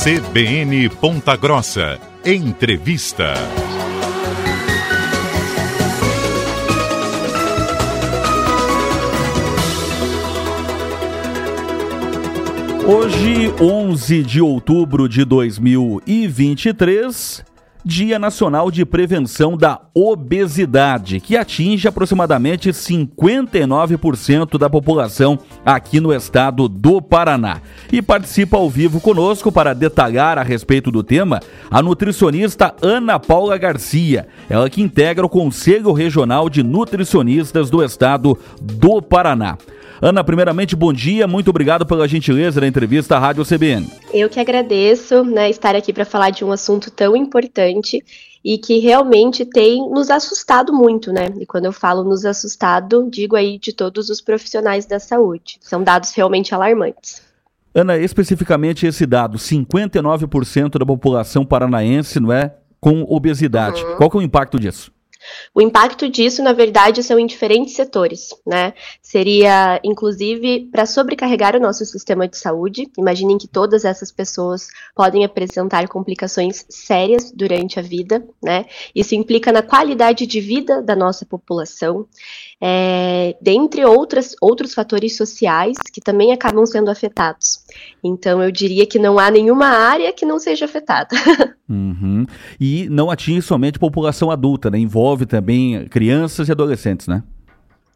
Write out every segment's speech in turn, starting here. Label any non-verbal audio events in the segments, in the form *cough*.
CBN Ponta Grossa. Entrevista. Hoje, 11 de outubro de 2023, Dia Nacional de Prevenção da Obesidade, que atinge aproximadamente 59% da população aqui no estado do Paraná. E participa ao vivo conosco para detalhar a respeito do tema a nutricionista Ana Paula Garcia, ela que integra o Conselho Regional de Nutricionistas do estado do Paraná. Ana, primeiramente, bom dia, muito obrigado pela gentileza da entrevista à Rádio CBN. Eu que agradeço né, estar aqui para falar de um assunto tão importante e que realmente tem nos assustado muito, né? E quando eu falo nos assustado, digo aí de todos os profissionais da saúde. São dados realmente alarmantes. Ana, especificamente esse dado, 59% da população paranaense, não é, com obesidade. Uhum. Qual que é o impacto disso? O impacto disso, na verdade, são em diferentes setores, né? Seria, inclusive, para sobrecarregar o nosso sistema de saúde. Imaginem que todas essas pessoas podem apresentar complicações sérias durante a vida, né? Isso implica na qualidade de vida da nossa população, é, dentre outras, outros fatores sociais que também acabam sendo afetados. Então, eu diria que não há nenhuma área que não seja afetada. *laughs* Uhum. E não atinge somente população adulta, né? Envolve também crianças e adolescentes, né?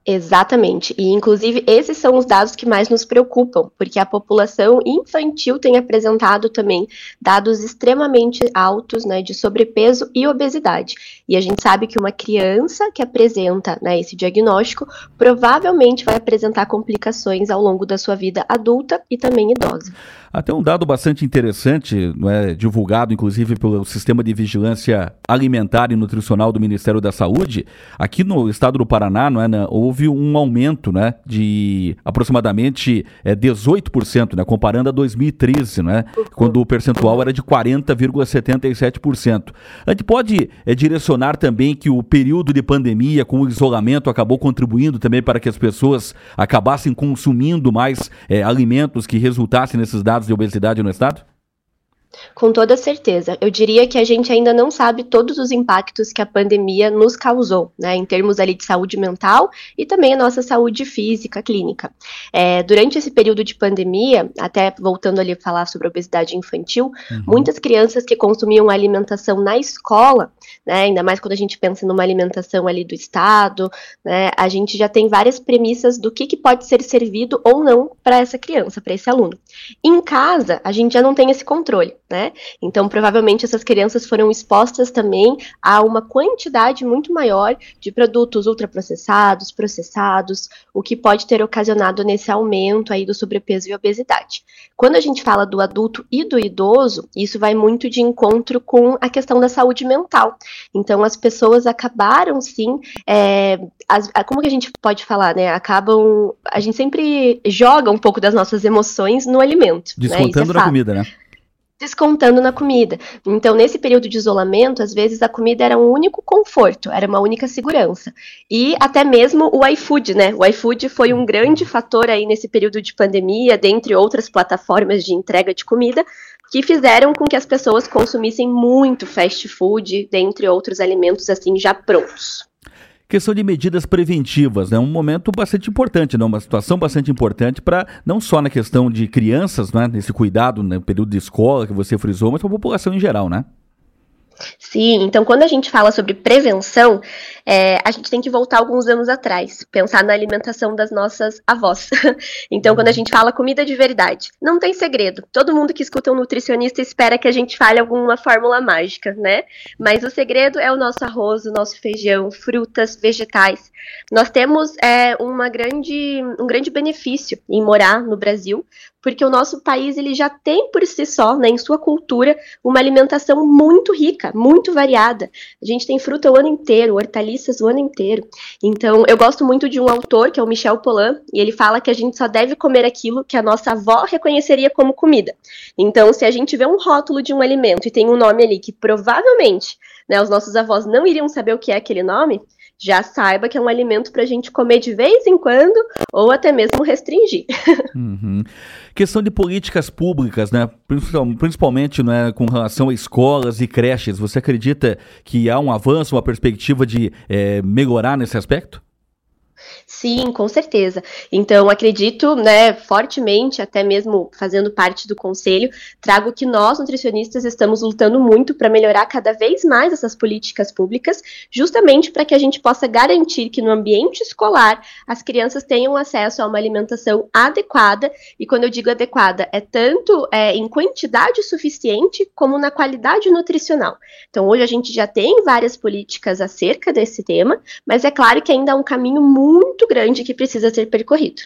Exatamente. E, inclusive, esses são os dados que mais nos preocupam, porque a população infantil tem apresentado também dados extremamente altos né, de sobrepeso e obesidade. E a gente sabe que uma criança que apresenta né, esse diagnóstico provavelmente vai apresentar complicações ao longo da sua vida adulta e também idosa. Até um dado bastante interessante, não é, divulgado inclusive pelo Sistema de Vigilância Alimentar e Nutricional do Ministério da Saúde, aqui no estado do Paraná, não é, né, houve um aumento né, de aproximadamente é, 18%, né, comparando a 2013, né, quando o percentual era de 40,77%. A gente pode é, direcionar também que o período de pandemia com o isolamento acabou contribuindo também para que as pessoas acabassem consumindo mais é, alimentos que resultassem nesses dados de obesidade no estado? Com toda certeza. Eu diria que a gente ainda não sabe todos os impactos que a pandemia nos causou, né, em termos ali de saúde mental e também a nossa saúde física, clínica. É, durante esse período de pandemia, até voltando ali a falar sobre obesidade infantil, uhum. muitas crianças que consumiam alimentação na escola, né, ainda mais quando a gente pensa numa alimentação ali do Estado, né, a gente já tem várias premissas do que, que pode ser servido ou não para essa criança, para esse aluno. Em casa, a gente já não tem esse controle né? Então, provavelmente essas crianças foram expostas também a uma quantidade muito maior de produtos ultraprocessados, processados, o que pode ter ocasionado nesse aumento aí do sobrepeso e obesidade. Quando a gente fala do adulto e do idoso, isso vai muito de encontro com a questão da saúde mental. Então, as pessoas acabaram sim, é, as, como que a gente pode falar, né? Acabam, a gente sempre joga um pouco das nossas emoções no alimento. Né? Descontando né? na comida, né? Descontando na comida. Então, nesse período de isolamento, às vezes a comida era um único conforto, era uma única segurança. E até mesmo o iFood, né? O iFood foi um grande fator aí nesse período de pandemia, dentre outras plataformas de entrega de comida, que fizeram com que as pessoas consumissem muito fast food, dentre outros alimentos assim já prontos. Questão de medidas preventivas, né? Um momento bastante importante, né? Uma situação bastante importante para não só na questão de crianças, né? Nesse cuidado, no né? período de escola que você frisou, mas para a população em geral, né? Sim, então quando a gente fala sobre prevenção, é, a gente tem que voltar alguns anos atrás, pensar na alimentação das nossas avós. *laughs* então, quando a gente fala comida de verdade, não tem segredo. Todo mundo que escuta um nutricionista espera que a gente fale alguma fórmula mágica, né? Mas o segredo é o nosso arroz, o nosso feijão, frutas, vegetais. Nós temos é, uma grande, um grande benefício em morar no Brasil, porque o nosso país ele já tem por si só, né, em sua cultura, uma alimentação muito rica, muito variada. A gente tem fruta o ano inteiro, hortaliças o ano inteiro. Então, eu gosto muito de um autor, que é o Michel Polan, e ele fala que a gente só deve comer aquilo que a nossa avó reconheceria como comida. Então, se a gente vê um rótulo de um alimento e tem um nome ali que provavelmente né, os nossos avós não iriam saber o que é aquele nome, já saiba que é um alimento para a gente comer de vez em quando ou até mesmo restringir. *laughs* Uhum. Questão de políticas públicas, né? principalmente né, com relação a escolas e creches. Você acredita que há um avanço, uma perspectiva de é, melhorar nesse aspecto? Sim, com certeza. Então, acredito, né, fortemente, até mesmo fazendo parte do conselho, trago que nós, nutricionistas, estamos lutando muito para melhorar cada vez mais essas políticas públicas, justamente para que a gente possa garantir que no ambiente escolar as crianças tenham acesso a uma alimentação adequada, e quando eu digo adequada, é tanto é, em quantidade suficiente como na qualidade nutricional. Então, hoje a gente já tem várias políticas acerca desse tema, mas é claro que ainda há um caminho muito muito grande que precisa ser percorrido.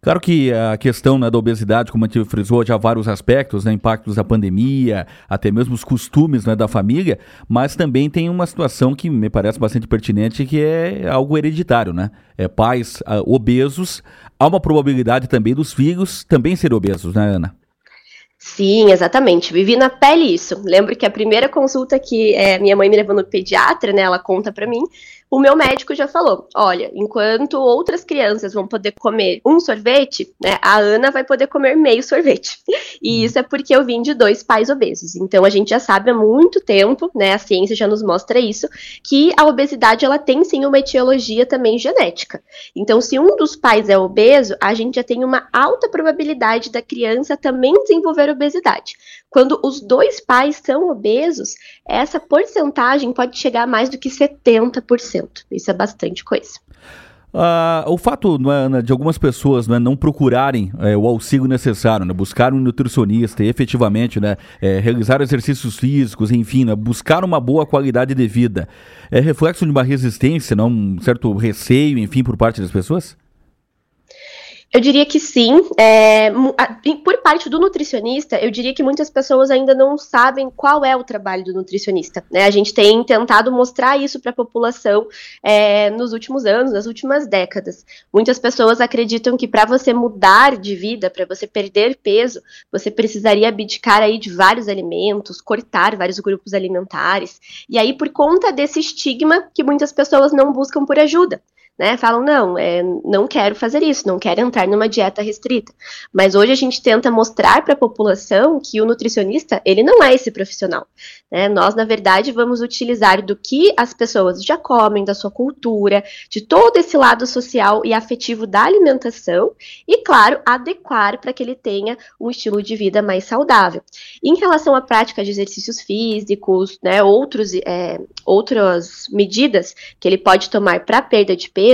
Claro que a questão né, da obesidade, como a gente frisou, já há vários aspectos, né, impactos da pandemia, até mesmo os costumes né, da família, mas também tem uma situação que me parece bastante pertinente, que é algo hereditário, né? É, pais uh, obesos, há uma probabilidade também dos filhos também serem obesos, né, Ana? Sim, exatamente. Vivi na pele isso. Lembro que a primeira consulta que é, minha mãe me levou no pediatra, né? Ela conta para mim o meu médico já falou: olha, enquanto outras crianças vão poder comer um sorvete, né, a Ana vai poder comer meio sorvete. *laughs* E isso é porque eu vim de dois pais obesos. Então a gente já sabe há muito tempo, né, a ciência já nos mostra isso, que a obesidade ela tem sim uma etiologia também genética. Então, se um dos pais é obeso, a gente já tem uma alta probabilidade da criança também desenvolver obesidade. Quando os dois pais são obesos, essa porcentagem pode chegar a mais do que 70%. Isso é bastante coisa. Uh, o fato é, de algumas pessoas né, não procurarem é, o auxílio necessário, né, buscar um nutricionista e efetivamente né, é, realizar exercícios físicos, enfim, né, buscar uma boa qualidade de vida, é reflexo de uma resistência, não, um certo receio, enfim, por parte das pessoas? Eu diria que sim. É, por parte do nutricionista, eu diria que muitas pessoas ainda não sabem qual é o trabalho do nutricionista. Né? A gente tem tentado mostrar isso para a população é, nos últimos anos, nas últimas décadas. Muitas pessoas acreditam que para você mudar de vida, para você perder peso, você precisaria abdicar aí de vários alimentos, cortar vários grupos alimentares. E aí, por conta desse estigma, que muitas pessoas não buscam por ajuda né, falam, não, é, não quero fazer isso, não quero entrar numa dieta restrita. Mas hoje a gente tenta mostrar para a população que o nutricionista, ele não é esse profissional. Né? Nós, na verdade, vamos utilizar do que as pessoas já comem, da sua cultura, de todo esse lado social e afetivo da alimentação, e, claro, adequar para que ele tenha um estilo de vida mais saudável. Em relação à prática de exercícios físicos, né, outros, é, outras medidas que ele pode tomar para perda de peso,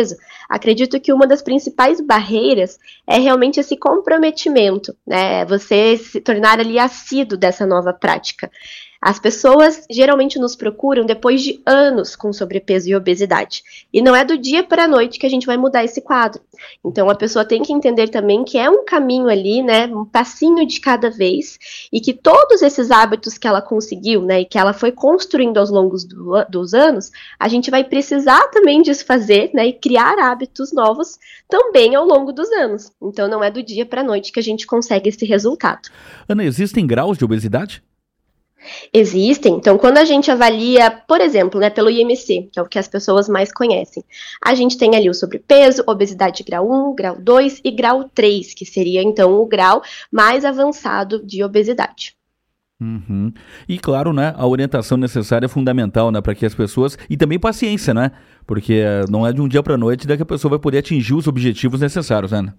acredito que uma das principais barreiras é realmente esse comprometimento, né? Você se tornar ali assíduo dessa nova prática. As pessoas geralmente nos procuram depois de anos com sobrepeso e obesidade. E não é do dia para a noite que a gente vai mudar esse quadro. Então a pessoa tem que entender também que é um caminho ali, né, um passinho de cada vez, e que todos esses hábitos que ela conseguiu, né, e que ela foi construindo aos longos do, dos anos, a gente vai precisar também desfazer, né, e criar hábitos novos também ao longo dos anos. Então não é do dia para a noite que a gente consegue esse resultado. Ana, existem graus de obesidade? Existem. Então, quando a gente avalia, por exemplo, né, pelo IMC, que é o que as pessoas mais conhecem, a gente tem ali o sobrepeso, obesidade grau 1, grau 2 e grau 3, que seria então o grau mais avançado de obesidade. Uhum. E claro, né, a orientação necessária é fundamental, né, para que as pessoas e também paciência, né, porque não é de um dia para noite que a pessoa vai poder atingir os objetivos necessários, né?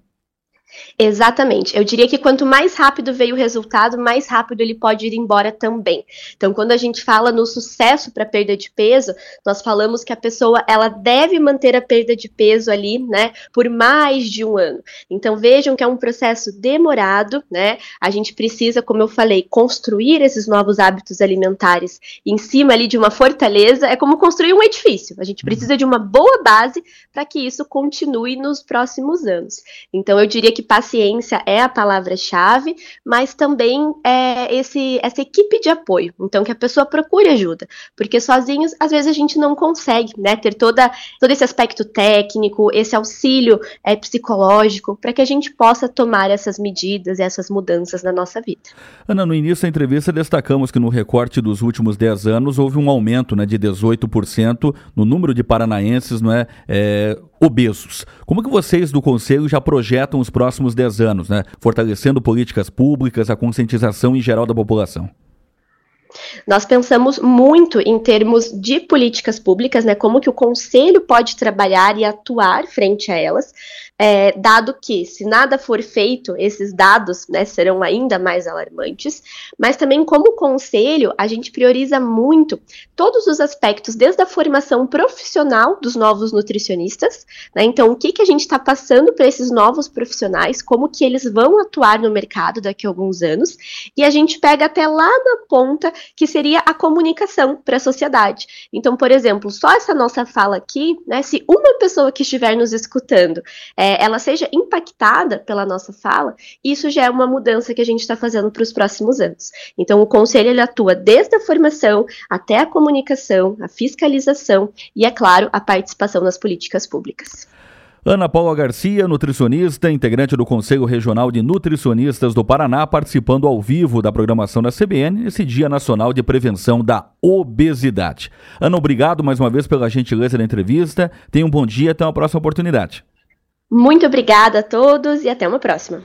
Exatamente. Eu diria que quanto mais rápido veio o resultado, mais rápido ele pode ir embora também. Então, quando a gente fala no sucesso para perda de peso, nós falamos que a pessoa ela deve manter a perda de peso ali, né, por mais de um ano. Então, vejam que é um processo demorado, né? A gente precisa, como eu falei, construir esses novos hábitos alimentares em cima ali de uma fortaleza. É como construir um edifício. A gente precisa de uma boa base para que isso continue nos próximos anos. Então, eu diria que paciência é a palavra-chave, mas também é esse, essa equipe de apoio. Então, que a pessoa procure ajuda, porque sozinhos, às vezes, a gente não consegue né, ter toda, todo esse aspecto técnico, esse auxílio é, psicológico, para que a gente possa tomar essas medidas, essas mudanças na nossa vida. Ana, no início da entrevista, destacamos que no recorte dos últimos 10 anos houve um aumento né, de 18% no número de paranaenses não é, é obesos. Como que vocês do Conselho já projetam os próximos 10 anos, né? Fortalecendo políticas públicas, a conscientização em geral da população? Nós pensamos muito em termos de políticas públicas, né, como que o conselho pode trabalhar e atuar frente a elas, é, dado que, se nada for feito, esses dados né, serão ainda mais alarmantes, mas também, como conselho, a gente prioriza muito todos os aspectos, desde a formação profissional dos novos nutricionistas, né, então, o que, que a gente está passando para esses novos profissionais, como que eles vão atuar no mercado daqui a alguns anos, e a gente pega até lá na ponta, que seria a comunicação para a sociedade. Então, por exemplo, só essa nossa fala aqui, né, se uma pessoa que estiver nos escutando é, é, ela seja impactada pela nossa fala, isso já é uma mudança que a gente está fazendo para os próximos anos. Então, o conselho ele atua desde a formação até a comunicação, a fiscalização e, é claro, a participação nas políticas públicas. Ana Paula Garcia, nutricionista, integrante do Conselho Regional de Nutricionistas do Paraná, participando ao vivo da programação da CBN nesse Dia Nacional de Prevenção da Obesidade. Ana, obrigado mais uma vez pela gentileza da entrevista. Tenha um bom dia, até uma próxima oportunidade. Muito obrigada a todos e até uma próxima.